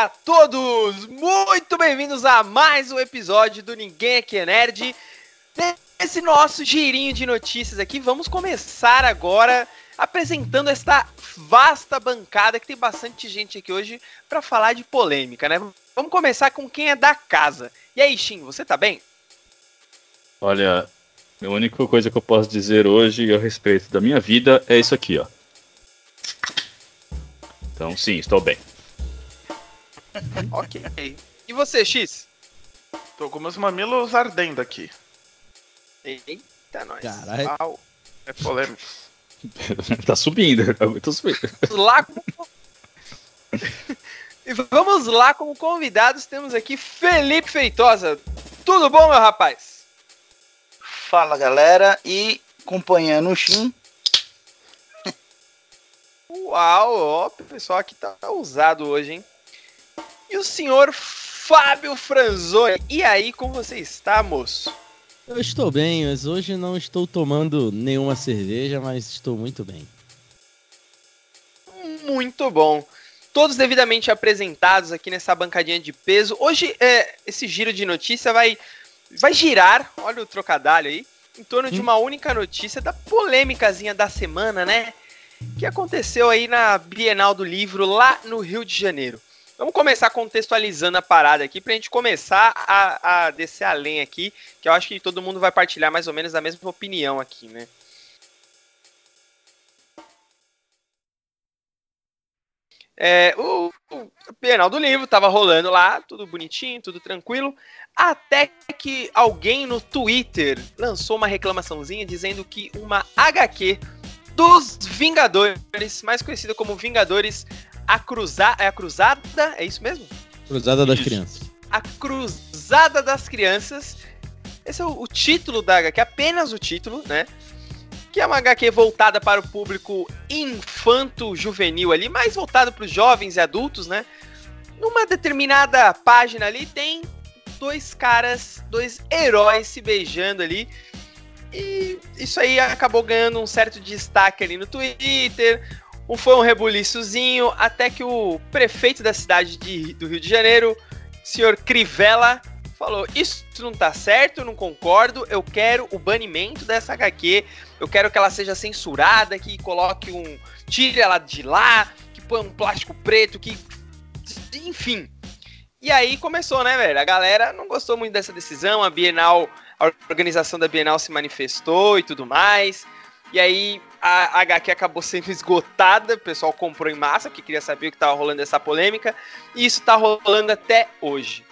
Olá a todos! Muito bem-vindos a mais um episódio do Ninguém Aqui é Nerd. Nesse nosso girinho de notícias aqui, vamos começar agora apresentando esta vasta bancada que tem bastante gente aqui hoje para falar de polêmica, né? Vamos começar com quem é da casa. E aí, Shin, você tá bem? Olha, a única coisa que eu posso dizer hoje a respeito da minha vida é isso aqui, ó. Então, sim, estou bem. ok. E você, X? Tô com meus mamilos ardendo aqui. Eita, nós. Caralho. É polêmico. tá subindo, tá muito subindo. Lá com... e vamos lá, como convidados, temos aqui Felipe Feitosa. Tudo bom, meu rapaz? Fala, galera. E acompanhando o Shin. Uau, ó, o pessoal aqui tá ousado hoje, hein? E o senhor Fábio Franzoni. E aí, como você está, moço? Eu estou bem, mas hoje não estou tomando nenhuma cerveja, mas estou muito bem. Muito bom. Todos devidamente apresentados aqui nessa bancadinha de peso. Hoje, é, esse giro de notícia vai, vai girar, olha o trocadilho aí, em torno de hum. uma única notícia da polêmicazinha da semana, né? Que aconteceu aí na Bienal do Livro lá no Rio de Janeiro. Vamos começar contextualizando a parada aqui pra gente começar a, a descer além aqui, que eu acho que todo mundo vai partilhar mais ou menos a mesma opinião aqui, né? É, o, o do Livro tava rolando lá, tudo bonitinho, tudo tranquilo, até que alguém no Twitter lançou uma reclamaçãozinha dizendo que uma HQ dos Vingadores, mais conhecida como Vingadores a, cruza... é a Cruzada, é isso mesmo? Cruzada das isso. Crianças. A Cruzada das Crianças. Esse é o, o título da HQ, apenas o título, né? Que é uma HQ voltada para o público infanto-juvenil ali, mais voltado para os jovens e adultos, né? Numa determinada página ali tem dois caras, dois heróis se beijando ali. E isso aí acabou ganhando um certo destaque ali no Twitter. Foi um rebuliçozinho, até que o prefeito da cidade de, do Rio de Janeiro, senhor Crivella, falou: Isso não tá certo, não concordo, eu quero o banimento dessa HQ, eu quero que ela seja censurada, que coloque um. tire ela de lá, que põe um plástico preto, que. Enfim. E aí começou, né, velho? A galera não gostou muito dessa decisão, a Bienal, a organização da Bienal se manifestou e tudo mais. E aí a HQ acabou sendo esgotada, o pessoal comprou em massa, porque queria saber o que estava rolando essa polêmica, e isso está rolando até hoje.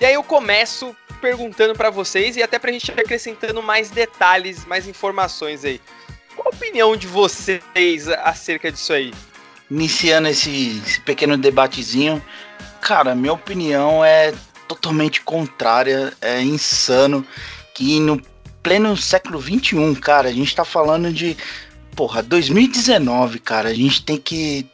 E aí eu começo perguntando para vocês, e até pra gente ir acrescentando mais detalhes, mais informações aí. Qual a opinião de vocês acerca disso aí? Iniciando esse, esse pequeno debatezinho, cara, minha opinião é totalmente contrária, é insano que no pleno século 21, cara, a gente tá falando de porra, 2019, cara, a gente tem que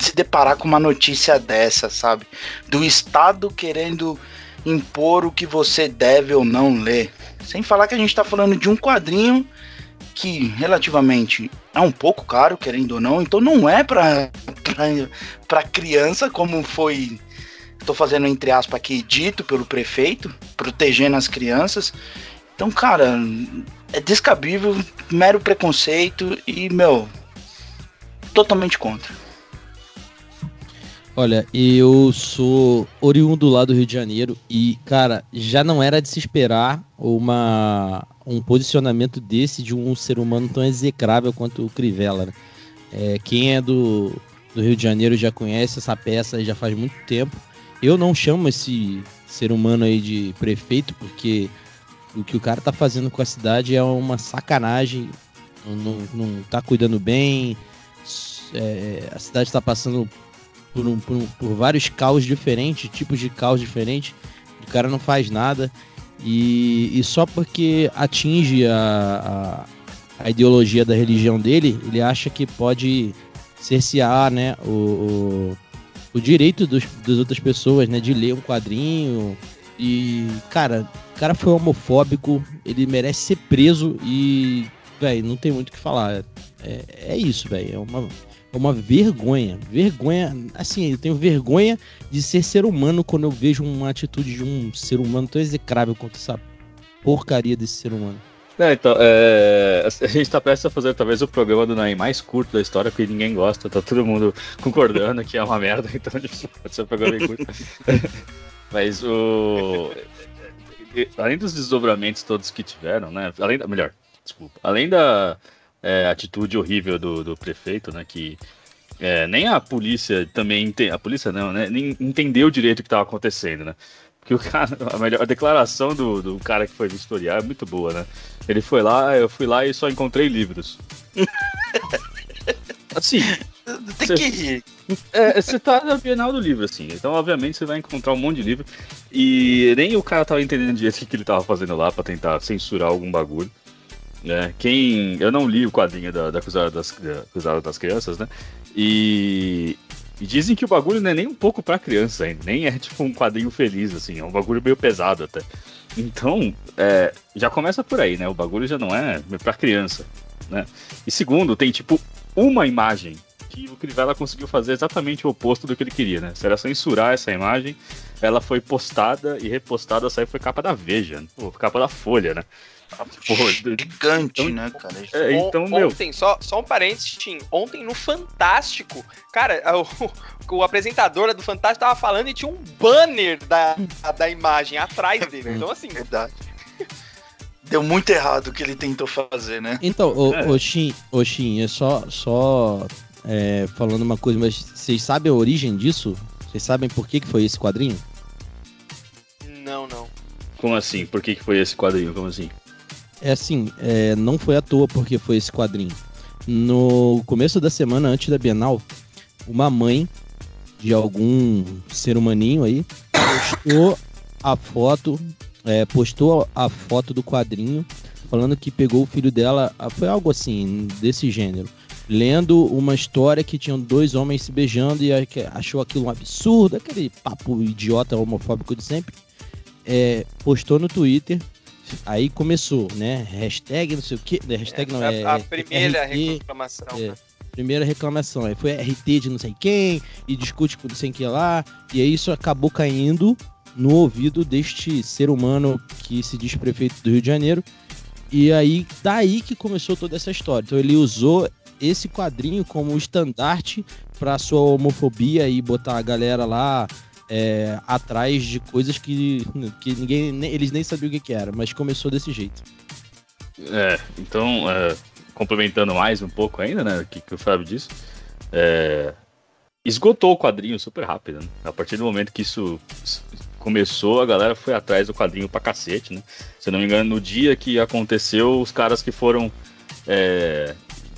se deparar com uma notícia dessa, sabe? Do Estado querendo impor o que você deve ou não ler. Sem falar que a gente tá falando de um quadrinho que relativamente é um pouco caro, querendo ou não, então não é pra, pra criança, como foi, tô fazendo entre aspas aqui, dito pelo prefeito, protegendo as crianças. Então, cara, é descabível, mero preconceito e, meu, totalmente contra. Olha, eu sou oriundo lá do Rio de Janeiro e, cara, já não era de se esperar uma, um posicionamento desse de um ser humano tão execrável quanto o Crivella. Né? É, quem é do, do Rio de Janeiro já conhece essa peça já faz muito tempo. Eu não chamo esse ser humano aí de prefeito porque o que o cara tá fazendo com a cidade é uma sacanagem. Não, não tá cuidando bem. É, a cidade está passando por, um, por, um, por, vários caos diferentes, tipos de caos diferentes. O cara não faz nada. E, e só porque atinge a, a, a, ideologia da religião dele, ele acha que pode cercear né, o, o, o direito dos, das outras pessoas né, de ler um quadrinho. E, cara, o cara foi homofóbico, ele merece ser preso e, velho, não tem muito o que falar. É, é isso, velho. É uma, É uma vergonha. Vergonha. Assim, eu tenho vergonha de ser ser humano quando eu vejo uma atitude de um ser humano tão execrável quanto essa porcaria desse ser humano. É, então, é, a gente tá prestes a fazer talvez o programa do Naim mais curto da história, porque ninguém gosta, tá todo mundo concordando que é uma merda, então pode ser um programa bem curto. Mas o. Além dos desdobramentos todos que tiveram, né? Além da. Melhor, desculpa. Além da é, atitude horrível do, do prefeito, né? Que é, nem a polícia também. Ente... A polícia não, né? Nem entendeu direito o que estava acontecendo, né? Porque o cara, a, melhor, a declaração do, do cara que foi vistoriar é muito boa, né? Ele foi lá, eu fui lá e só encontrei livros. assim. Tem cê, que rir. É, você tá na Bienal do livro, assim. Então, obviamente, você vai encontrar um monte de livro. E nem o cara tava entendendo direito o que ele tava fazendo lá pra tentar censurar algum bagulho. Né? Quem. Eu não li o quadrinho da, da Cruzada das, da Cruzada das Crianças, né? E, e dizem que o bagulho não é nem um pouco pra criança ainda, nem é tipo um quadrinho feliz, assim, é um bagulho meio pesado até. Então, é, já começa por aí, né? O bagulho já não é pra criança, né? E segundo, tem tipo uma imagem que o Crivella conseguiu fazer exatamente o oposto do que ele queria, né? Se era censurar essa imagem, ela foi postada e repostada, saiu foi capa da Veja, né? Pô, capa da Folha, né? Porra, gigante, então, né, cara? É, então, meu... Ontem, só, só um parênteses, Tim. Ontem no Fantástico, cara, o, o apresentador do Fantástico tava falando e tinha um banner da, da imagem atrás dele. Então, assim. Verdade. Deu muito errado o que ele tentou fazer, né? Então, o, é. o Shin, o Shin, é só, só é, falando uma coisa, mas vocês sabem a origem disso? Vocês sabem por que, que foi esse quadrinho? Não, não. Como assim? Por que, que foi esse quadrinho? Como assim? É assim, é, não foi à toa porque foi esse quadrinho. No começo da semana, antes da Bienal, uma mãe de algum ser humaninho aí postou a foto, é, postou a foto do quadrinho falando que pegou o filho dela, foi algo assim, desse gênero, lendo uma história que tinham dois homens se beijando e achou aquilo um absurdo, aquele papo idiota homofóbico de sempre. É, postou no Twitter Aí começou, né? Hashtag não sei o que. Né? Hashtag é, não é. A, primeira RT, reclamação. É, né? Primeira reclamação. Aí foi RT de não sei quem, e discute com não sei quem lá. E aí isso acabou caindo no ouvido deste ser humano que se diz prefeito do Rio de Janeiro. E aí, daí que começou toda essa história. Então ele usou esse quadrinho como estandarte para sua homofobia e botar a galera lá é, atrás de coisas que, que ninguém, eles nem sabiam o que, que era, mas começou desse jeito. É, então, é, complementando mais um pouco ainda, né, que, que o Fábio disse, é, esgotou o quadrinho super rápido, né? A partir do momento que isso começou, a galera foi atrás do quadrinho pra cacete, né? Se não me engano, no dia que aconteceu, os caras que foram é,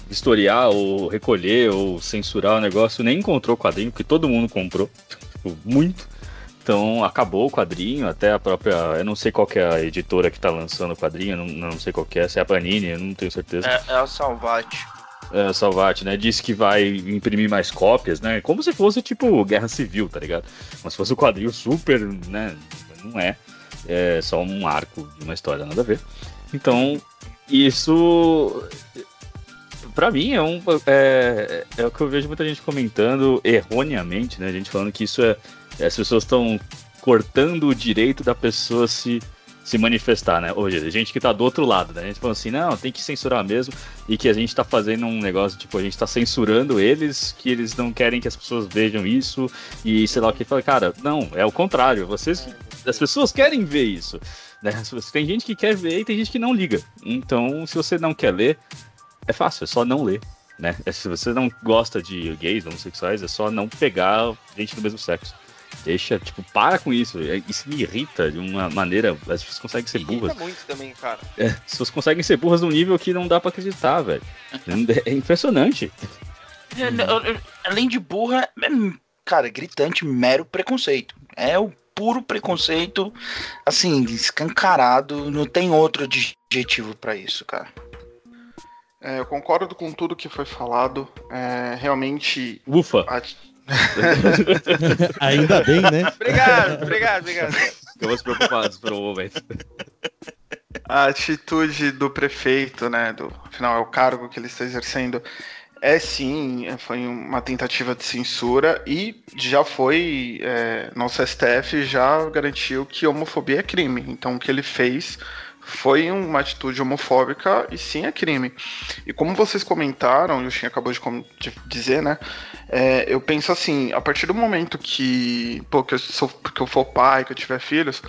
historiar ou recolher ou censurar o negócio nem encontrou o quadrinho, porque todo mundo comprou tipo, muito. Então acabou o quadrinho, até a própria. Eu não sei qual é a editora que tá lançando o quadrinho, não, não sei qual é, se é a Panini, eu não tenho certeza. É, é a Salvati. É, a Salvati, né? Disse que vai imprimir mais cópias, né? Como se fosse tipo Guerra Civil, tá ligado? Como se fosse um quadrinho super, né? Não é. É só um arco de uma história, nada a ver. Então, isso para mim é um é, é o que eu vejo muita gente comentando erroneamente, né? A gente falando que isso é, é as pessoas estão cortando o direito da pessoa se se manifestar, né? Hoje, a gente que tá do outro lado, né? A gente falando assim, não, tem que censurar mesmo, e que a gente tá fazendo um negócio, tipo, a gente tá censurando eles, que eles não querem que as pessoas vejam isso, e sei lá o que. Fala, cara, não, é o contrário, vocês. As pessoas querem ver isso. Né? Tem gente que quer ver e tem gente que não liga. Então, se você não quer ler, é fácil, é só não ler. Né? É, se você não gosta de gays, homossexuais, é só não pegar gente do mesmo sexo. Deixa, tipo, para com isso. É, isso me irrita de uma maneira. As pessoas conseguem ser burras. Irrita muito também, cara. É, as pessoas conseguem ser burras num nível que não dá para acreditar, velho. É impressionante. Além de burra, é, cara, gritante, mero preconceito. É o puro preconceito, assim, escancarado. Não tem outro adjetivo para isso, cara. É, eu concordo com tudo que foi falado. É, realmente. Ufa! A... Ainda bem, né? obrigado, obrigado, obrigado. Ficamos preocupados por um momento. A atitude do prefeito, né? Do, afinal, é o cargo que ele está exercendo. É sim, foi uma tentativa de censura e já foi. É, nosso STF já garantiu que homofobia é crime. Então o que ele fez foi uma atitude homofóbica e sim é crime. E como vocês comentaram, e o Shin acabou de, de dizer, né? É, eu penso assim, a partir do momento que, pô, que eu, sou, que eu for pai, que eu tiver filhos,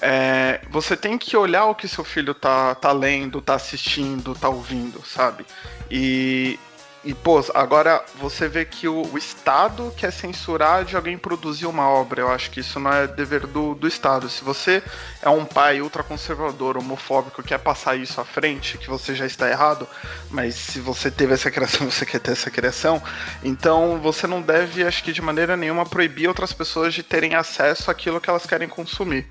é, você tem que olhar o que seu filho tá, tá lendo, tá assistindo, tá ouvindo, sabe? E e, pô, agora você vê que o, o, Estado quer censurar de alguém produzir uma obra. Eu acho que isso não é dever do, do Estado. Se você é um pai ultraconservador, homofóbico, quer passar isso à frente, que você já está errado, mas se você teve essa criação, você quer ter essa criação, então você não deve, acho que de maneira nenhuma, proibir outras pessoas de terem acesso àquilo que elas querem consumir.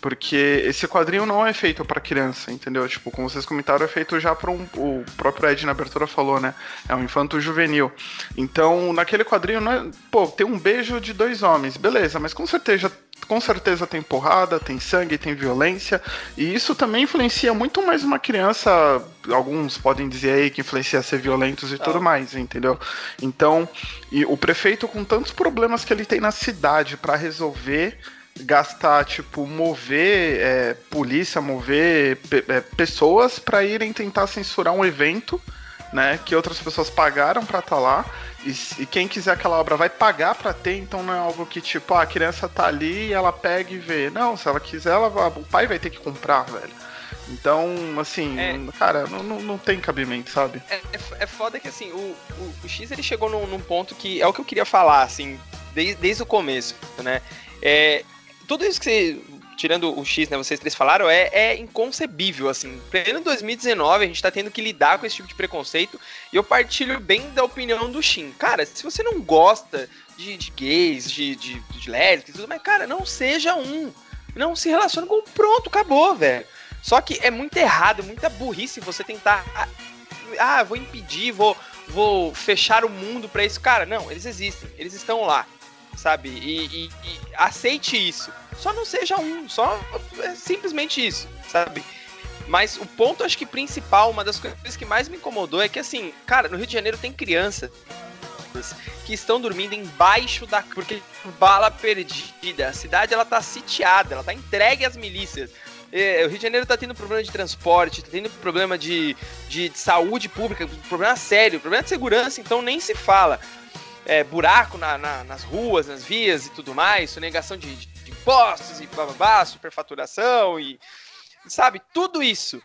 Porque esse quadrinho não é feito para criança, entendeu? Tipo, como vocês comentaram, é feito já para um. O próprio Ed na abertura falou, né? É um infanto juvenil. Então, naquele quadrinho, é, pô, tem um beijo de dois homens, beleza, mas com certeza com certeza tem porrada, tem sangue, tem violência, e isso também influencia muito mais uma criança. Alguns podem dizer aí que influencia a ser violentos e tudo mais, entendeu? Então, e o prefeito, com tantos problemas que ele tem na cidade para resolver, gastar, tipo, mover é, polícia, mover pe é, pessoas para irem tentar censurar um evento né? Que outras pessoas pagaram para estar tá lá. E, e, quem quiser aquela obra vai pagar para ter, então não é algo que tipo, ah, a criança tá ali e ela pega e vê. Não, se ela quiser, ela, o pai vai ter que comprar, velho. Então, assim, é, cara, não, não, não, tem cabimento, sabe? É, é, é foda que, assim, o, o, o, X ele chegou num, num, ponto que é o que eu queria falar, assim, desde, desde o começo, né? É, tudo isso que você tirando o X, né, vocês três falaram, é, é inconcebível, assim. Pleno 2019, a gente tá tendo que lidar com esse tipo de preconceito, e eu partilho bem da opinião do Shin. Cara, se você não gosta de, de gays, de, de, de lésbicas tudo, mas, cara, não seja um. Não se relacione com pronto, acabou, velho. Só que é muito errado, muita burrice você tentar. Ah, vou impedir, vou, vou fechar o mundo para isso. Cara, não, eles existem, eles estão lá sabe? E, e, e, aceite isso. Só não seja um, só é simplesmente isso, sabe? Mas o ponto, acho que principal, uma das coisas que mais me incomodou é que, assim, cara, no Rio de Janeiro tem crianças que estão dormindo embaixo da. porque bala perdida. A cidade ela tá sitiada, ela tá entregue às milícias. É, o Rio de Janeiro tá tendo problema de transporte, tá tendo problema de, de, de saúde pública, problema sério, problema de segurança, então nem se fala é, buraco na, na, nas ruas, nas vias e tudo mais, sonegação de, de impostos e bababá, superfaturação e. Sabe, tudo isso.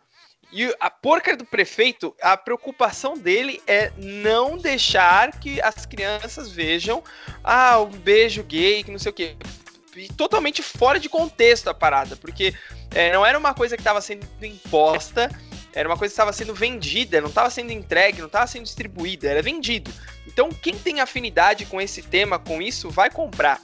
E a porca do prefeito, a preocupação dele é não deixar que as crianças vejam ah, um beijo gay, que não sei o quê. E totalmente fora de contexto a parada, porque é, não era uma coisa que estava sendo imposta, era uma coisa que estava sendo vendida, não estava sendo entregue, não estava sendo distribuída, era vendido. Então, quem tem afinidade com esse tema, com isso, vai comprar.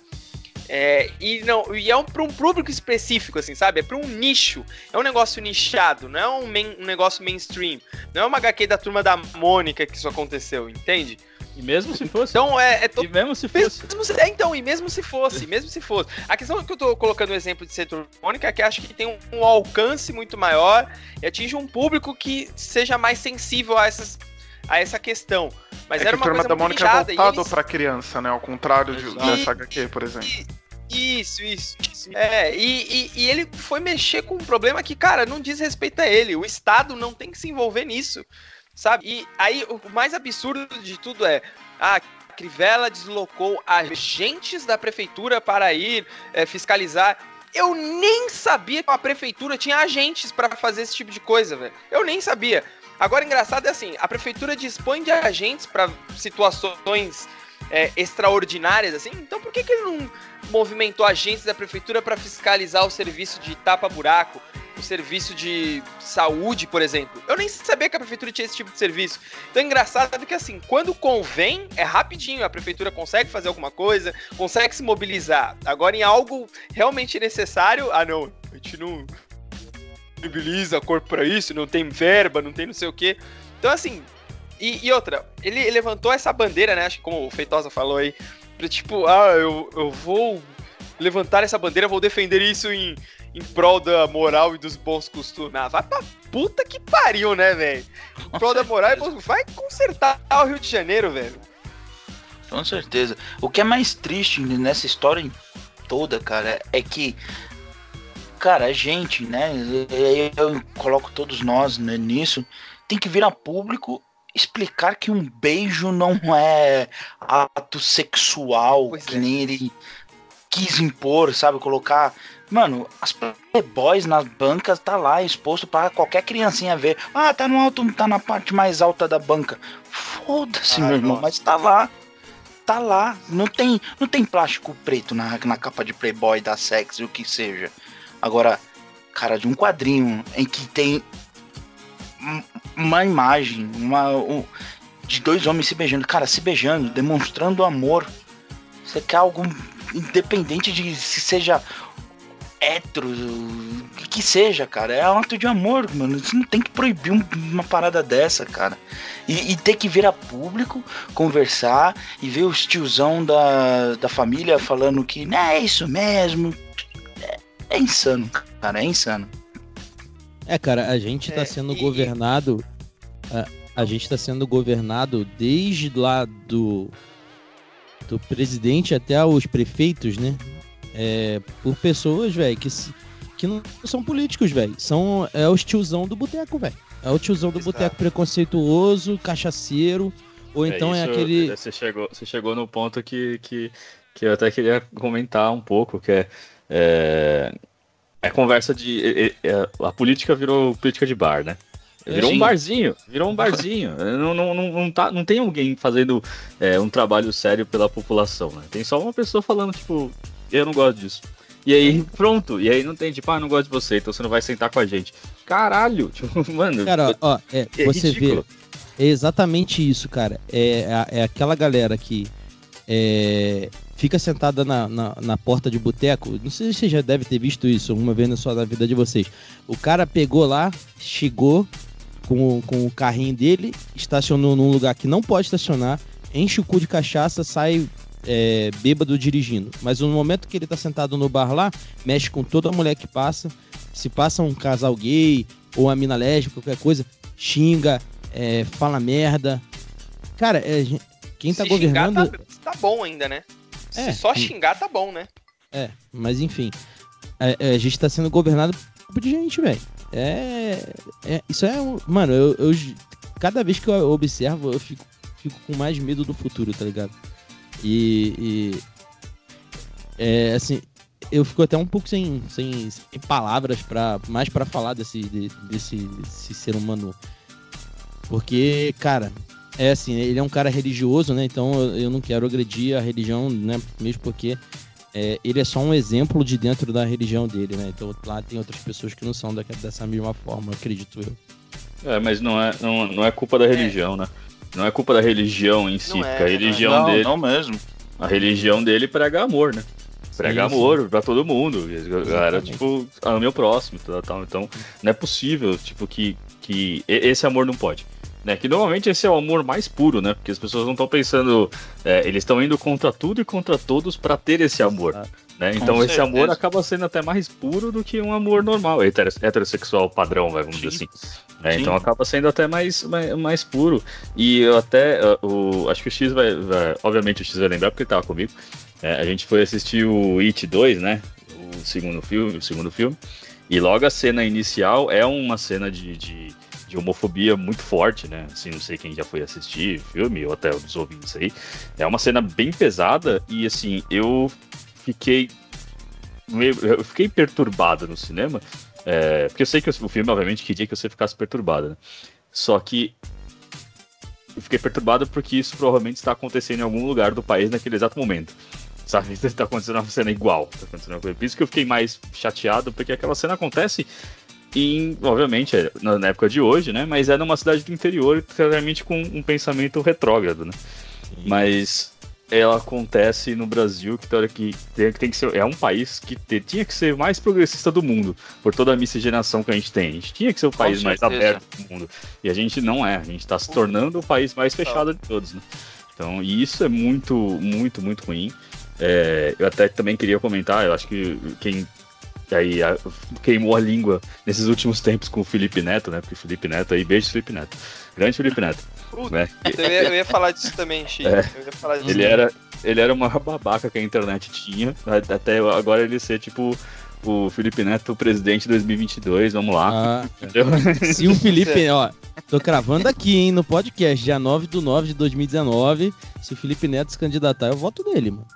É, e não e é um, para um público específico, assim, sabe? É para um nicho. É um negócio nichado, não é um, main, um negócio mainstream. Não é uma HQ da turma da Mônica que isso aconteceu, entende? E mesmo se fosse. Então é. é to... E mesmo se fosse. Mesmo se... É, então, e mesmo se fosse, mesmo se fosse. A questão que eu tô colocando o exemplo de setor Mônica é que acho que tem um, um, alcance muito maior e atinge um público que seja mais sensível a essas. A essa questão. Mas é era uma Turma da Mônica é voltado eles... pra criança, né? Ao contrário de, dessa HQ, por exemplo. E, isso, isso, isso. É, e, e, e, ele foi mexer com um problema que, cara, não diz respeito a ele. O Estado não tem que se envolver nisso, sabe? E aí, o mais absurdo de tudo é, a Crivella deslocou agentes da prefeitura para ir é, fiscalizar. Eu nem sabia que a prefeitura tinha agentes para fazer esse tipo de coisa, velho. Eu nem sabia. Agora, engraçado é assim, a prefeitura dispõe de agentes para situações é, extraordinárias, assim, então por que, que ele não movimentou agentes da prefeitura para fiscalizar o serviço de tapa-buraco, o serviço de saúde, por exemplo? Eu nem sabia que a prefeitura tinha esse tipo de serviço. Então é engraçado que, assim, quando convém, é rapidinho, a prefeitura consegue fazer alguma coisa, consegue se mobilizar. Agora, em algo realmente necessário, ah, não, a gente não disponibiliza corpo para isso, não tem verba, não tem não sei o quê. Então, assim, e, e, outra, ele levantou essa bandeira, né? Acho que como o Feitosa falou aí, pra tipo, ah, eu, eu vou levantar essa bandeira, vou defender isso em, em prol da moral e dos bons costumes. Ah, vai pra puta que pariu, né, velho? Em prol da moral e bons costumes. Vai consertar o Rio de Janeiro, velho. Com certeza. O que é mais triste nessa história toda, cara, é que cara, a gente, né? Eu coloco todos nós né, nisso. Tem que vir a público explicar que um beijo não é ato sexual, pois que é. nem ele quis impor, sabe? Colocar. Mano, as playboys nas bancas tá lá exposto para qualquer criancinha ver. Ah, tá no alto, tá na parte mais alta da banca. Foda-se, meu irmão, mas tá lá. Tá lá. Não tem, não tem plástico preto na, na capa de Playboy da Sex, o que seja. Agora, cara, de um quadrinho em que tem uma imagem, uma, um, de dois homens se beijando, cara, se beijando, demonstrando amor. Você quer algo independente de se seja hétero, que seja, cara. É um ato de amor, mano. Você não tem que proibir uma parada dessa, cara. E, e ter que vir a público, conversar e ver os tiozão da, da família falando que não é isso mesmo. É, insano, cara. É insano. É, cara, a gente tá é, sendo e... governado. A, a gente tá sendo governado desde lá do, do presidente até os prefeitos, né? É, por pessoas, velho, que, que não são políticos, velho. São é o tiozão do boteco, velho. É o tiozão do boteco preconceituoso, cachaceiro, ou é, então é, isso, é aquele. Você chegou, você chegou no ponto que, que, que eu até queria comentar um pouco, que é, é é conversa de. É, é, a política virou política de bar, né? Virou um barzinho, virou um barzinho. não, não, não, não, tá, não tem alguém fazendo é, um trabalho sério pela população, né? Tem só uma pessoa falando, tipo, eu não gosto disso. E aí, pronto. E aí não tem, tipo, ah, não gosto de você, então você não vai sentar com a gente. Caralho, tipo, mano. Cara, ó, é, é você ridículo. vê. É exatamente isso, cara. É, é, é aquela galera que é, fica sentada na, na, na porta de boteco. Não sei se você já deve ter visto isso uma vez na sua na vida de vocês. O cara pegou lá, chegou com, com o carrinho dele, estacionou num lugar que não pode estacionar, enche o cu de cachaça, sai é, bêbado dirigindo. Mas no momento que ele tá sentado no bar lá, mexe com toda mulher que passa. Se passa um casal gay ou uma mina lésbica, qualquer coisa, xinga, é, fala merda. Cara, é, quem tá Se governando. Tá, tá bom ainda, né? É, Se só xingar, tá bom, né? É, mas enfim. A, é, é, a gente tá sendo governado por gente, velho. É, é, Isso é. Um, mano, eu, eu, Cada vez que eu observo, eu fico, fico com mais medo do futuro, tá ligado? E. e é, assim. Eu fico até um pouco sem, sem, sem palavras para mais para falar desse, de, desse, desse ser humano. Porque, cara, é assim, ele é um cara religioso, né? Então eu, não quero agredir a religião, né? Mesmo porque é, ele é só um exemplo de dentro da religião dele, né? Então lá tem outras pessoas que não são da, dessa mesma forma, acredito eu. É, mas não é, não, não é culpa da é. religião, é. né? Não é culpa da religião em si, é, a religião não, dele. Não mesmo. A religião dele prega amor, né? Prega sim, amor sim. pra todo mundo. Galera, tipo, ao meu próximo, tal, tal. Então, não é possível, tipo, que, que esse amor não pode. Né, que normalmente esse é o amor mais puro, né? Porque as pessoas não estão pensando. É, eles estão indo contra tudo e contra todos para ter esse amor. Né? Então esse amor acaba sendo até mais puro do que um amor normal, heterossexual padrão, vamos dizer assim. Né? Então acaba sendo até mais, mais, mais puro. E eu até. Uh, o, acho que o X vai, vai, Obviamente o X vai lembrar porque ele tava comigo. É, a gente foi assistir o It 2, né? O segundo filme, o segundo filme. E logo a cena inicial é uma cena de, de de homofobia muito forte, né? Assim, não sei quem já foi assistir filme ou até os ouvintes aí. É uma cena bem pesada e assim, eu fiquei meio, eu fiquei perturbado no cinema, é, porque eu sei que o filme obviamente queria que você ficasse perturbado, né? Só que eu fiquei perturbado porque isso provavelmente está acontecendo em algum lugar do país naquele exato momento. Sabe? Está acontecendo uma cena igual. Tá acontecendo uma coisa. Por isso que eu fiquei mais chateado, porque aquela cena acontece em, obviamente, é na época de hoje, né? Mas é numa cidade do interior, claramente com um pensamento retrógrado, né? Sim. Mas ela acontece no Brasil, que, que, tem, que tem que ser. É um país que te, tinha que ser mais progressista do mundo, por toda a miscigenação que a gente tem. A gente tinha que ser o país mais aberto do mundo. E a gente não é. A gente está se tornando o país mais fechado de todos, né? Então, e isso é muito, muito, muito ruim. É, eu até também queria comentar, eu acho que quem que aí a, queimou a língua nesses últimos tempos com o Felipe Neto, né? Porque o Felipe Neto aí, beijo Felipe Neto. Grande Felipe Neto. Puta, né? eu, ia, eu ia falar disso também, Chico. É. Eu ia falar disso. Ele era, ele era uma babaca que a internet tinha, até agora ele ser tipo o Felipe Neto presidente 2022, vamos lá. Ah, Entendeu? se o Felipe, ó, tô cravando aqui, hein, no podcast, dia 9 do 9 de 2019, se o Felipe Neto se candidatar, eu voto nele, mano.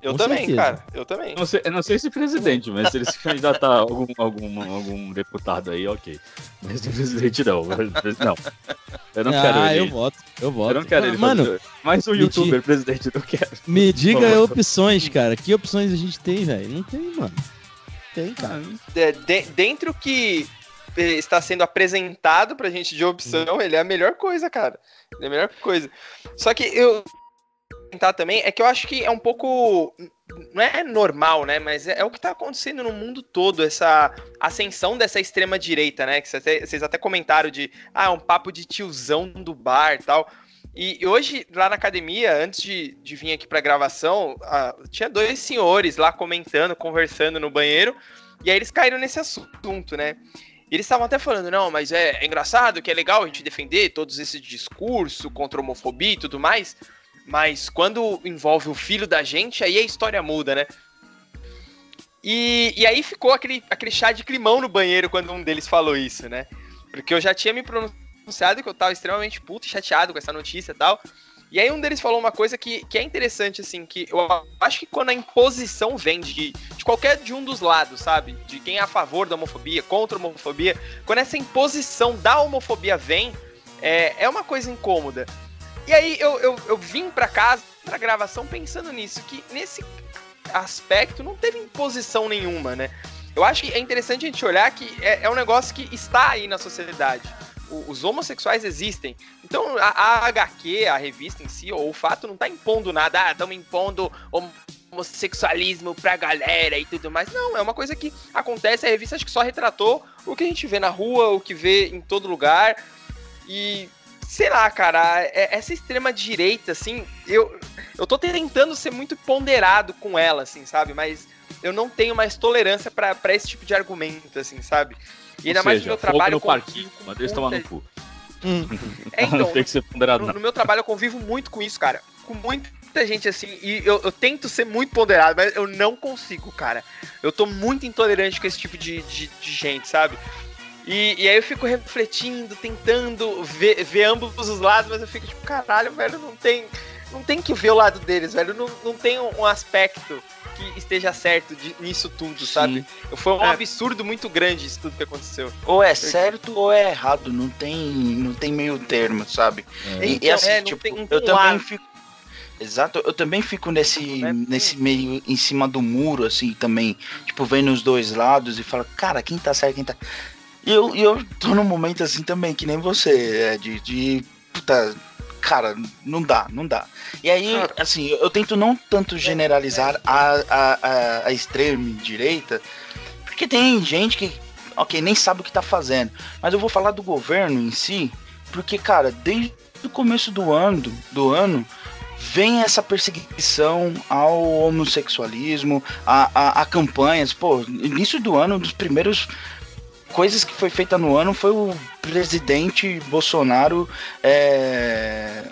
Eu com também, certeza. cara. Eu também. Não sei, eu não sei se presidente, mas se ele se candidatar a algum, algum, algum deputado aí, ok. Mas o presidente não. Não. Eu não quero ah, ele. eu voto, eu voto. Eu não quero ele. Mano, fazer- mais um youtuber presidente, eu não quero. me diga opções, cara. Que opções a gente tem, velho? Não tem, mano. Tem, cara. De, de- dentro que eh, está sendo apresentado pra gente de opção, ele é a melhor coisa, cara. Ele é a melhor coisa. Só que eu tentar também é que eu acho que é um pouco não é normal, né, mas é, é o que tá acontecendo no mundo todo, essa ascensão dessa extrema direita, né, que vocês até, comentaram de ah, é um papo de tiozão do bar, e tal. E hoje, lá na academia, antes de, de vir aqui pra gravação, ah, tinha dois senhores lá comentando, conversando no banheiro, e aí eles caíram nesse assunto, né? E eles estavam até falando, não, mas é, é engraçado que é legal a gente defender todos esse discurso contra a homofobia e tudo mais, mas quando envolve o filho da gente, aí a história muda, né? E, e aí ficou aquele, aquele chá de climão no banheiro quando um deles falou isso, né? Porque eu já tinha me pronunciado que eu tava extremamente puto e chateado com essa notícia e tal. E aí um deles falou uma coisa que, que é interessante, assim, que eu acho que quando a imposição vem de, de qualquer de um dos lados, sabe? De quem é a favor da homofobia, contra a homofobia, quando essa imposição da homofobia vem, é, é uma coisa incômoda. E aí eu, eu, eu vim pra casa, pra gravação, pensando nisso, que nesse aspecto não teve imposição nenhuma, né? Eu acho que é interessante a gente olhar que é, é um negócio que está aí na sociedade. Os homossexuais existem. Então a, a HQ, a revista em si, ou o fato não tá impondo nada. Ah, estamos impondo hom- homossexualismo pra galera e tudo mais. Não, é uma coisa que acontece. A revista acho que só retratou o que a gente vê na rua, o que vê em todo lugar. E sei lá, cara, é- essa extrema direita, assim, eu, eu tô tentando ser muito ponderado com ela, assim, sabe? Mas eu não tenho mais tolerância pra pra esse tipo de argumento, assim, sabe? E ainda Ou mais seja, no meu trabalho. no parquinho, com Madeira tomar no muita- cu. É, então, não tem que ser ponderado, no, no meu trabalho eu convivo muito com isso, cara. Com muita gente assim. E eu, eu tento ser muito ponderado, mas eu não consigo, cara. Eu tô muito intolerante com esse tipo de, de, de gente, sabe? E, e aí eu fico refletindo, tentando ver, ver ambos os lados, mas eu fico tipo, caralho, velho, não tem. Não tem que ver o lado deles, velho. Não, não tem um, aspecto que esteja certo de- nisso tudo, sabe? Foi um É. absurdo muito grande isso tudo que aconteceu. Ou é certo ou é errado, não tem, não tem meio termo, sabe? É. E, e Então, assim, é, tipo, tem- eu um também lado. fico. Exato, eu também fico nesse, É, nesse meio em cima do muro, assim, também. Tipo, vendo os dois lados e fala, cara, quem tá certo, quem tá. E eu, e eu tô num momento assim também, que nem você, é, de, de. Puta, cara, não dá, não dá. E aí, Cara. assim, eu tento não tanto generalizar a, a, a, a extrema direita, porque tem gente que, ok, nem sabe o que tá fazendo. Mas eu vou falar do governo em si, porque, cara, desde o começo do ano, do ano, vem essa perseguição ao homossexualismo, a, a, a campanhas. Pô, início do ano, um dos primeiros coisas que foi feita no ano foi o presidente Bolsonaro é,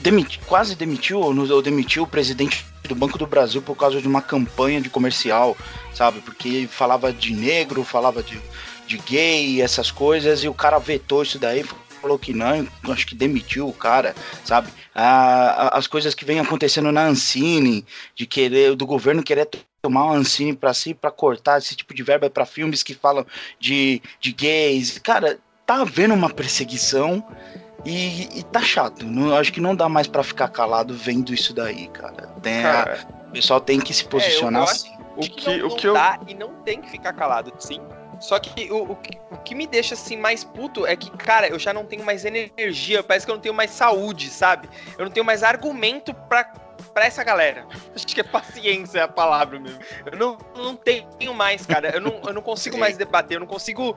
demiti- quase demitiu ou, ou demitiu o presidente do Banco do Brasil por causa de uma campanha de comercial, sabe? Porque falava de negro, falava de, de gay, essas coisas, e o cara vetou isso daí, falou que não, acho que demitiu o cara, sabe? Ah, as coisas que vem acontecendo na Ancine, de querer, do governo querer tomar uma Ancine pra si, pra cortar esse tipo de verba pra filmes que falam de, de gays. Cara, tá havendo uma perseguição e, e tá chato. Não, acho que não dá mais pra ficar calado vendo isso daí, cara. Tem a- Cara, o pessoal tem que se posicionar eu acho- assim. o que não, o não que eu. dá e não tem que ficar calado, sim. Só que o, o, que- o que me deixa assim mais puto é que, cara, eu já não tenho mais energia, parece que eu não tenho mais saúde, sabe? Eu não tenho mais argumento pra, pra essa galera. Acho que é paciência a palavra mesmo. Eu não, não tenho mais, cara. Eu não, eu não consigo mais debater, eu não consigo,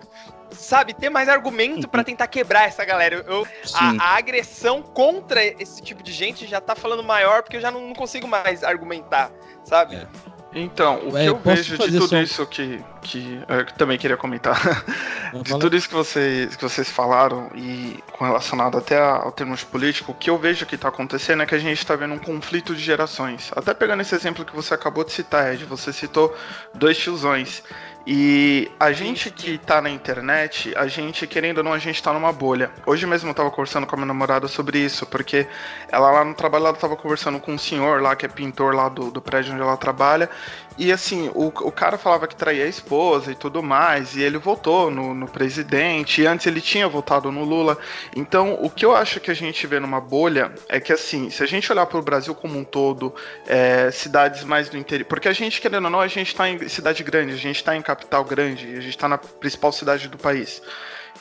sabe, ter mais argumento pra tentar quebrar essa galera. Eu, a, a agressão contra esse tipo de gente já tá falando maior porque eu já não, não consigo mais argumentar, sabe? É. Então, o que eu vejo de tudo só isso que, que eu também queria comentar, de tudo isso que vocês, que vocês falaram e com relacionado até ao termos político, o que eu vejo que está acontecendo é que a gente está vendo um conflito de gerações. Até pegando esse exemplo que você acabou de citar, Ed, você citou dois tiozões. E a gente que tá na internet, a gente, querendo ou não, a gente tá numa bolha. Hoje mesmo eu tava conversando com a minha namorada sobre isso, porque ela lá no trabalho ela tava conversando com um senhor lá, que é pintor lá do, do prédio onde ela trabalha. E assim, o, o cara falava que traía a esposa e tudo mais, e ele votou no, no presidente, e antes ele tinha votado no Lula. Então, o que eu acho que a gente vê numa bolha é que, assim, se a gente olhar para o Brasil como um todo, é, cidades mais do interior. Porque a gente, querendo ou não, a gente está em cidade grande, a gente está em capital grande, a gente está na principal cidade do país.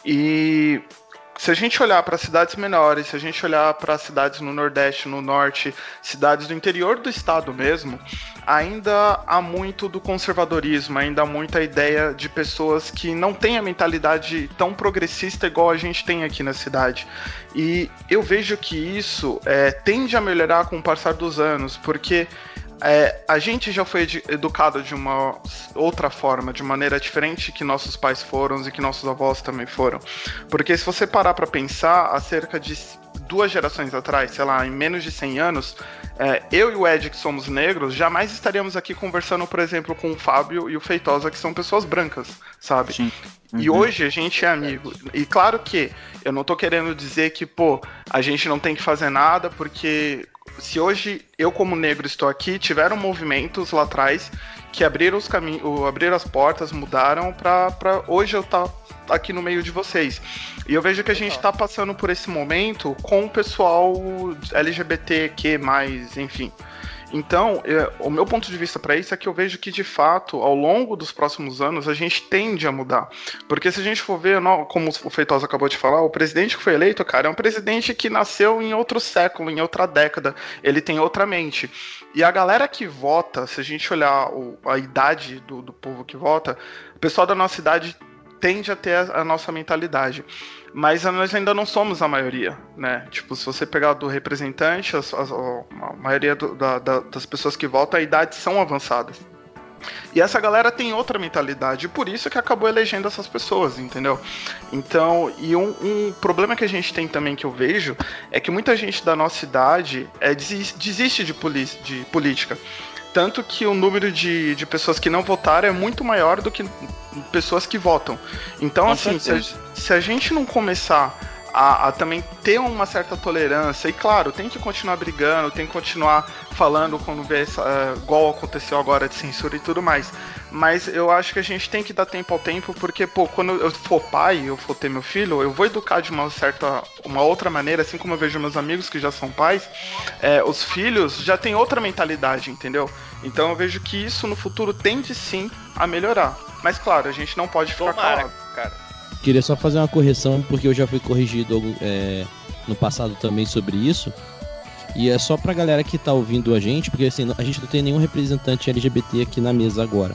E se a gente olhar para cidades menores, se a gente olhar para cidades no Nordeste, no Norte, cidades do interior do estado mesmo, ainda há muito do conservadorismo, ainda há muita ideia de pessoas que não têm a mentalidade tão progressista igual a gente tem aqui na cidade. E eu vejo que isso é, tende a melhorar com o passar dos anos, porque é, a gente já foi educado de uma outra forma, de maneira diferente que nossos pais foram e que nossos avós também foram. Porque se você parar para pensar, há cerca de duas gerações atrás, sei lá, em menos de 100 anos, é, eu e o Ed, que somos negros, jamais estaríamos aqui conversando, por exemplo, com o Fábio e o Feitosa, que são pessoas brancas, sabe? Sim. E Uhum. hoje a gente é amigo. E claro que eu não tô querendo dizer que, pô, a gente não tem que fazer nada, porque se hoje eu, como negro, estou aqui, tiveram movimentos lá atrás que abriram os caminhos, abriram as portas, mudaram pra, pra hoje eu estar aqui no meio de vocês. E eu vejo que a gente tá passando por esse momento com o pessoal LGBTQ, enfim. Então, é, o meu ponto de vista para isso é que eu vejo que, de fato, ao longo dos próximos anos, a gente tende a mudar. Porque se a gente for ver, como o Feitosa acabou de falar, o presidente que foi eleito, cara, é um presidente que nasceu em outro século, em outra década. Ele tem outra mente. E a galera que vota, se a gente olhar o- a idade do, do povo que vota, o pessoal da nossa idade tende a ter a, a nossa mentalidade. Mas nós ainda não somos a maioria, né? Tipo, se você pegar do representante, as- as- a maioria do- da- da- das pessoas que votam, a idade são avançadas. E essa galera tem outra mentalidade, por isso que acabou elegendo essas pessoas, entendeu? Então, e um, um problema que a gente tem também que eu vejo é que muita gente da nossa idade é, desis- desiste de, de política. Tanto que o número de, de pessoas que não votaram é muito maior do que pessoas que votam. Então, Com assim, se a, se a gente não começar a, a também ter uma certa tolerância, e claro, tem que continuar brigando, tem que continuar falando quando vê essa, eh, igual aconteceu agora de censura e tudo mais. Mas eu acho que a gente tem que dar tempo ao tempo, porque, pô, quando eu for pai, eu for ter meu filho, eu vou educar de uma certa, uma outra maneira, assim como eu vejo meus amigos que já são pais, é, os filhos já têm outra mentalidade, entendeu? Então eu vejo que isso no futuro tende sim a melhorar. Mas claro, a gente não pode ficar Tomara, calado. cara. Queria só fazer uma correção, porque eu já fui corrigido é, no passado também sobre isso. E é só pra galera que tá ouvindo a gente, porque assim, a gente não tem nenhum representante LGBT aqui na mesa agora.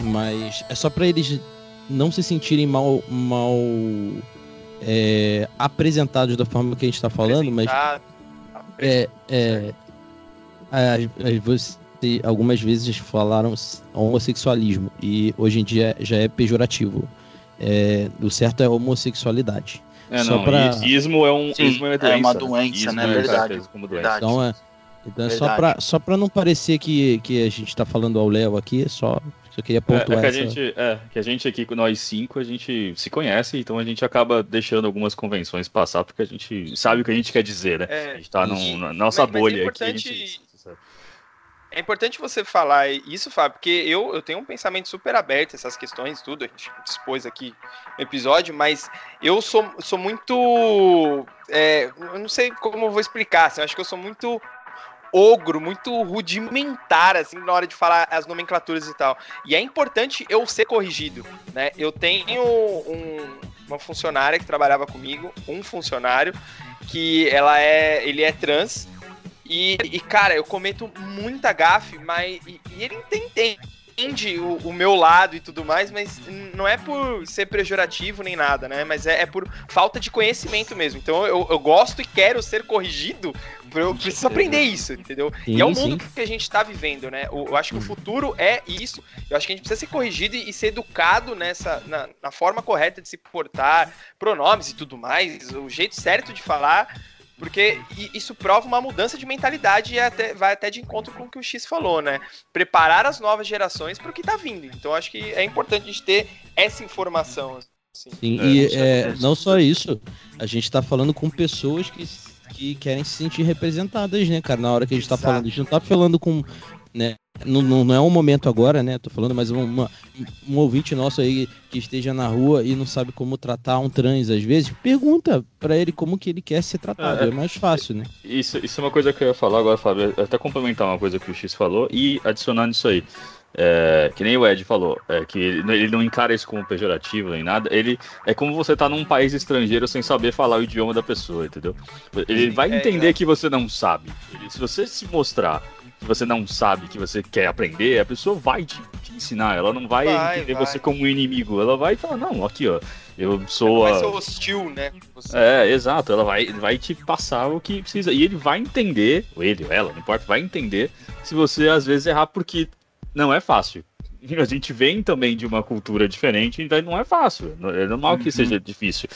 Mas é só pra eles não se sentirem mal, mal é, apresentados da forma que a gente tá falando, mas é, é, a- você- algumas vezes falaram homossexualismo e hoje em dia já é pejorativo. É, o certo é homossexualidade. É, Só não, pra- ismo é um Sim, ismo é, é doença, uma né? doença, Ismo né? é Verdade. caracterizado como doença. Verdade. Então é, então é só pra, só pra não parecer que, que a gente tá falando ao Léo aqui, é só, só queria É, pontuar é que a essa. gente, é, que a gente aqui, nós cinco, a gente se conhece, então a gente acaba deixando algumas convenções passar, porque a gente sabe o que a gente quer dizer, né? É, a gente tá e- num- na nossa mas- mas é bolha aqui. É importante você falar isso, Fábio, porque eu, eu tenho um pensamento super aberto, essas questões, tudo, a gente expôs aqui no episódio, mas eu sou, sou muito. é, eu não sei como eu vou explicar, assim, eu acho que eu sou muito ogro, muito rudimentar, assim, na hora de falar as nomenclaturas e tal. E é importante eu ser corrigido, né? Eu tenho um- uma funcionária que trabalhava comigo, um funcionário, que ela é. ele é trans. E, e, cara, eu cometo muita gafe, mas. E, e ele entende, entende o, o, meu lado e tudo mais, mas não é por ser pejorativo nem nada, né? Mas é, é por falta de conhecimento mesmo. Então eu, eu gosto e quero ser corrigido, eu preciso aprender isso, entendeu? Sim, e é o mundo sim. que a gente está vivendo, né? Eu, eu acho que o hum. futuro é isso. Eu acho que a gente precisa ser corrigido e, e ser educado nessa, na, na forma correta de se portar, pronomes e tudo mais, o jeito certo de falar porque isso prova uma mudança de mentalidade e até, vai até de encontro com o que o X falou, né? Preparar as novas gerações para o que está vindo. Então acho que é importante a gente ter essa informação. Assim. Sim, é, e é, não só isso, a gente está falando com pessoas que, que querem se sentir representadas, né, cara? Na hora que a gente está falando, a gente não está falando com né, não, não, não, é um momento agora, né? Tô falando, mas uma, um ouvinte nosso aí que esteja na rua e não sabe como tratar um trans às vezes, pergunta para ele como que ele quer ser tratado. É, é, mais fácil, né? Isso, isso é uma coisa que eu ia falar agora, Fábio. Até complementar uma coisa que o X falou e adicionar nisso aí. É, que nem o Ed falou, é, que ele, ele, não encara isso como pejorativo nem nada. Ele é como você tá num país estrangeiro sem saber falar o idioma da pessoa, entendeu? Ele vai é, entender que você não sabe. Ele, se você se mostrar que você não sabe, que você quer aprender, a pessoa vai te, te ensinar. Ela não vai, vai entender vai. você como um inimigo. Ela vai falar, não, aqui, ó. Eu sou. Vai ser hostil, né? Você... É, exato. Ela vai, vai te passar o que precisa. E ele vai entender, ou ele ou ela, não importa, vai entender se você às vezes errar, porque não é fácil a gente vem também de uma cultura diferente, então não é fácil. É normal que uhum. seja difícil.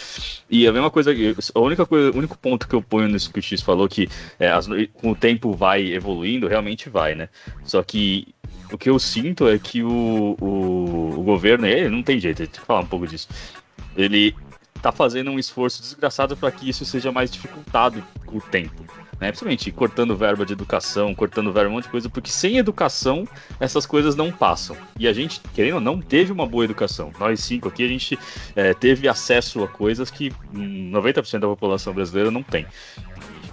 E a mesma coisa, a única coisa, o único ponto que eu ponho nisso que o X falou, que é, as, com o tempo vai evoluindo, realmente vai, né? Só que o que eu sinto é que o, o, o governo, ele não tem jeito, tem que falar um pouco disso. Ele tá fazendo um esforço desgraçado para que isso seja mais dificultado com o tempo né? Principalmente cortando verba de educação, cortando verba um monte de coisa, porque sem educação essas coisas não passam. E a gente, querendo ou não, teve uma boa educação. Nós cinco aqui, a gente é, teve acesso a coisas que 90% da população brasileira não tem.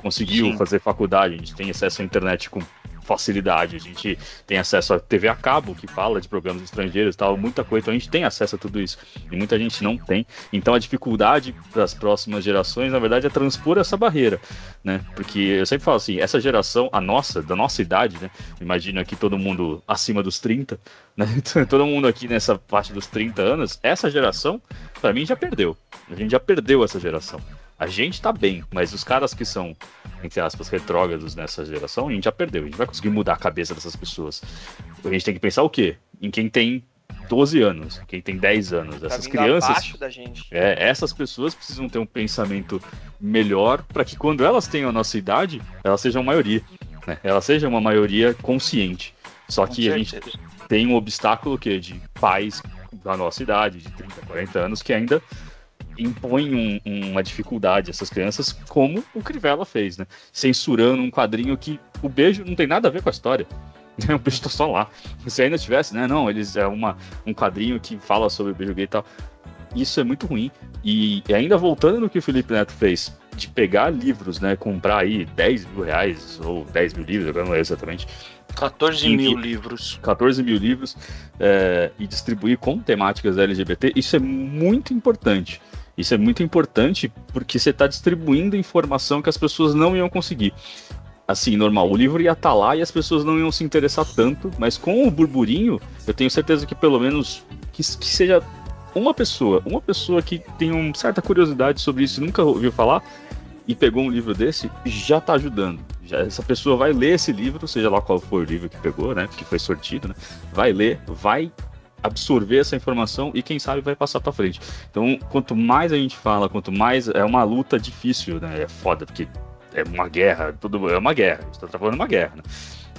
conseguiu Sim. fazer faculdade, a gente tem acesso à internet com facilidade. A gente tem acesso a TV a cabo, que fala de programas estrangeiros e tal, muita coisa. Então a gente tem acesso a tudo isso. E muita gente não tem. Então a dificuldade das próximas gerações, na verdade, é transpor essa barreira, né? Porque eu sempre falo assim, essa geração, a nossa, da nossa idade, né? Imagina aqui todo mundo acima dos 30, né? todo mundo aqui nessa parte dos 30 anos, essa geração, para mim, já perdeu. A gente já perdeu essa geração. A gente tá bem, mas os caras que são, entre aspas, retrógrados nessa geração, a gente já perdeu. A gente vai conseguir mudar a cabeça dessas pessoas. A gente tem que pensar o quê? Em quem tem 12 anos, quem tem 10 anos. Tá essas crianças. É, essas pessoas precisam ter um pensamento melhor para que quando elas tenham a nossa idade, elas sejam maioria. Né? Elas sejam uma maioria consciente. Só que a gente tem um obstáculo que de pais da nossa idade, de 30, 40 anos, que ainda impõe um, uma dificuldade a essas crianças, como o Crivella fez, né? Censurando um quadrinho que o beijo não tem nada a ver com a história. O beijo tá só lá. Se ainda tivesse, né? Não, eles é uma, um quadrinho que fala sobre o beijo gay e tal. Isso é muito ruim. E ainda voltando no que o Felipe Neto fez, de pegar livros, né? Comprar aí 10 mil reais ou 10 mil livros, agora não é exatamente. 14 mil livros. 14 mil livros é, e distribuir com temáticas LGBT, isso é muito importante. Isso é muito importante porque você está distribuindo informação que as pessoas não iam conseguir. Assim, normal, o livro ia estar tá lá e as pessoas não iam se interessar tanto, mas com o burburinho, eu tenho certeza que pelo menos que, que seja uma pessoa, uma pessoa que tem uma certa curiosidade sobre isso nunca ouviu falar e pegou um livro desse, já está ajudando. Já, essa pessoa vai ler esse livro, seja lá qual for o livro que pegou, né? Que foi sortido, né? Vai ler, vai absorver essa informação e quem sabe vai passar para frente. Então, quanto mais a gente fala, quanto mais é uma luta difícil, né? É foda porque é uma guerra, tudo é uma guerra. A gente tá falando uma guerra, né?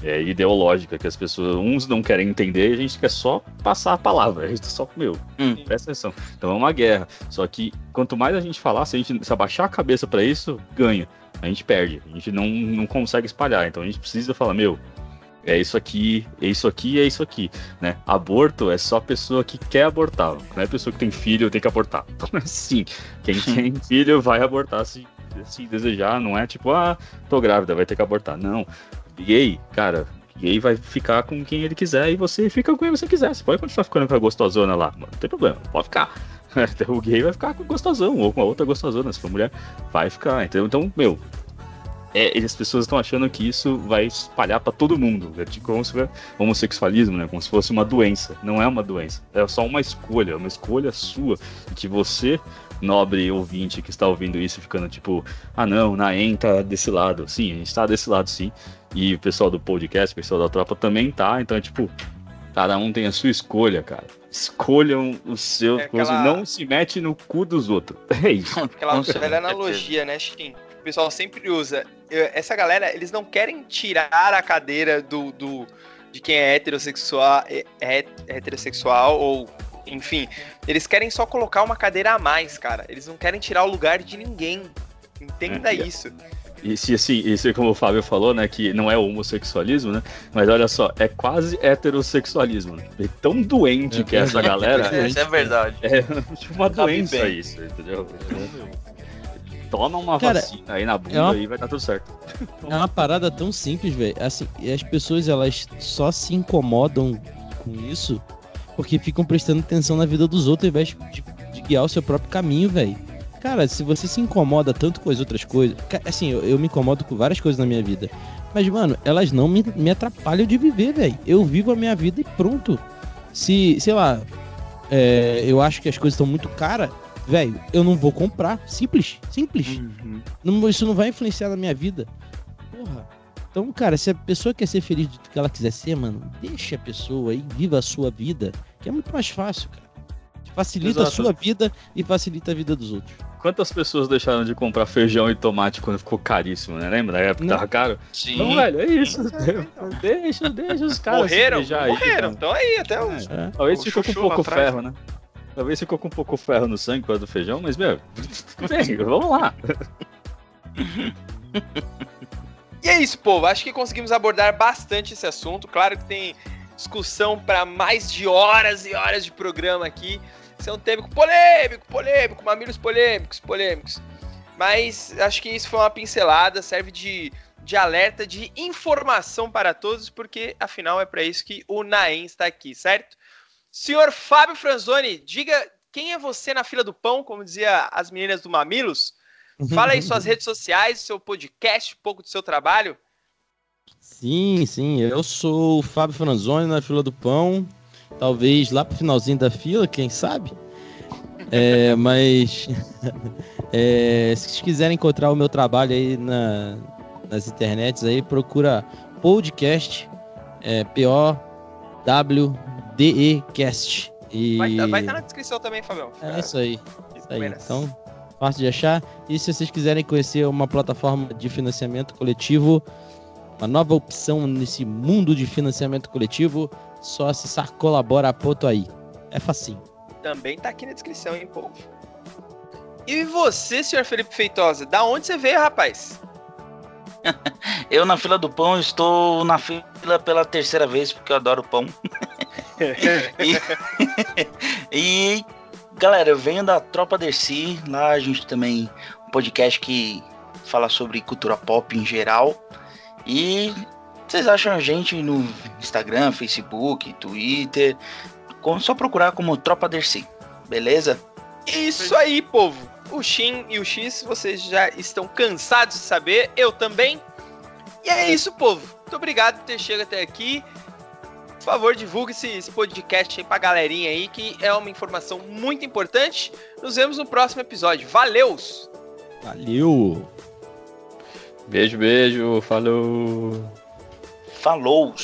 É ideológica que as pessoas uns não querem entender a gente quer só passar a palavra. A gente tá só meu, hum. presta atenção. Então é uma guerra. Só que quanto mais a gente falar, se a gente se abaixar a cabeça para isso, ganha. A gente perde. A gente não, não consegue espalhar. Então a gente precisa falar, meu, é isso aqui, é isso aqui, é isso aqui, né? Aborto é só a pessoa que quer abortar, não é a pessoa que tem filho tem que abortar. Então, sim, quem tem filho vai abortar se, se desejar, não é tipo, ah, tô grávida, vai ter que abortar. Não. Gay, cara, gay vai ficar com quem ele quiser e você fica com quem você quiser. Você pode continuar ficando com a gostosona lá, mano, não tem problema, pode ficar. o gay vai ficar com gostosão, ou com a outra gostosona, se for mulher, vai ficar. Então, então meu, é, as pessoas estão achando que isso vai espalhar para todo mundo, é tipo como se fosse homossexualismo, né? Como se fosse uma doença. Não é uma doença, é só uma escolha, uma escolha sua que você nobre ouvinte que está ouvindo isso ficando tipo, ah não, Naem tá desse lado. Sim, a gente tá desse lado sim. E o pessoal do podcast, o pessoal da tropa também tá. Então é tipo, cada um tem a sua escolha, cara. Escolham os seus É aquela- não se mete no cu dos outros. É isso. Aquela velha analogia, né, Shin? O pessoal sempre usa. Essa galera, eles não querem tirar a cadeira do, do de quem é heterossexual, é, é heterossexual ou enfim, eles querem só colocar uma cadeira a mais, cara. Eles não querem tirar o lugar de ninguém. Entenda É, isso. E se assim, isso é como o Fábio falou, né? Que não é homossexualismo, né? Mas olha só, é quase heterossexualismo. Né? É tão doente É que é essa galera. É, isso é verdade. É uma Cabe doença bem. isso, entendeu? Toma uma Cara, vacina aí na bunda é uma- e vai dar tudo certo. É uma parada tão simples, velho. Assim, e as pessoas elas só se incomodam com isso porque ficam prestando atenção na vida dos outros ao invés de, de guiar o seu próprio caminho, velho. Cara, se você se incomoda tanto com as outras coisas. Assim, eu, eu me incomodo com várias coisas na minha vida. Mas, mano, elas não me, me atrapalham de viver, velho. Eu vivo a minha vida e pronto. Se, sei lá, é, eu acho que as coisas estão muito caras, velho, eu não vou comprar. Simples, simples. Não- isso não vai influenciar na minha vida. Porra. Então, cara, se a pessoa quer ser feliz do que ela quiser ser, mano, deixa a pessoa aí, viva a sua vida, que é muito mais fácil, cara. Facilita Exato. a sua vida e facilita a vida dos outros. Quantas pessoas deixaram de comprar feijão e tomate quando ficou caríssimo, né? Lembra? Na época que tava caro? Sim. Não, velho, é isso. deixa, deixa os caras. morreram? aí, morreram. cara. Então aí, até os. É. Talvez O ficou com chuchu pouco ferro, né? Talvez ficou com pouco ferro no sangue por causa do feijão, mas, meu, bem, vamos lá. E é isso, povo. Acho que conseguimos abordar bastante esse assunto. Claro que tem discussão para mais de horas e horas de programa aqui. Esse é um tema polêmico, polêmico, mamilos polêmicos, polêmicos. Mas acho que isso foi uma pincelada, serve de, de alerta, de informação para todos, porque afinal é para isso que o Naem está aqui, certo? Senhor Fábio Franzoni, diga quem é você na fila do pão, como dizia as meninas do Mamilos. Fala aí suas redes sociais, seu podcast, um pouco do seu trabalho. Sim, sim, eu sou o Fábio Franzoni na fila do pão. Talvez lá pro finalzinho da fila, quem sabe? É, mas é, se vocês quiserem encontrar o meu trabalho aí na- nas internets aí, procura podcast é, P-O-W-D-E Cast. E Vai estar na descrição também, Fabião. é isso aí. Isso aí. Então, fácil de achar. E se vocês quiserem conhecer uma plataforma de financiamento coletivo, uma nova opção nesse mundo de financiamento coletivo, só acessar colabora.aí. É facinho. Também tá aqui na descrição, hein, povo. E você, senhor Felipe Feitosa, da onde você veio, rapaz? Eu na fila do pão estou na fila pela terceira vez porque eu adoro pão. e, e, galera, eu venho da Tropa Dercy, lá a gente também um podcast que fala sobre cultura pop em geral. E vocês acham a gente no Instagram, Facebook, Twitter, só procurar como Tropa Dercy, beleza? Isso aí, povo. O Shin e o X, vocês já estão cansados de saber, eu também. E é isso, povo. Muito obrigado por ter chegado até aqui. Por favor, divulgue esse, esse podcast aí pra galerinha aí, que é uma informação muito importante. Nos vemos no próximo episódio. Valeus! Valeu! Beijo, beijo, falou. Falou!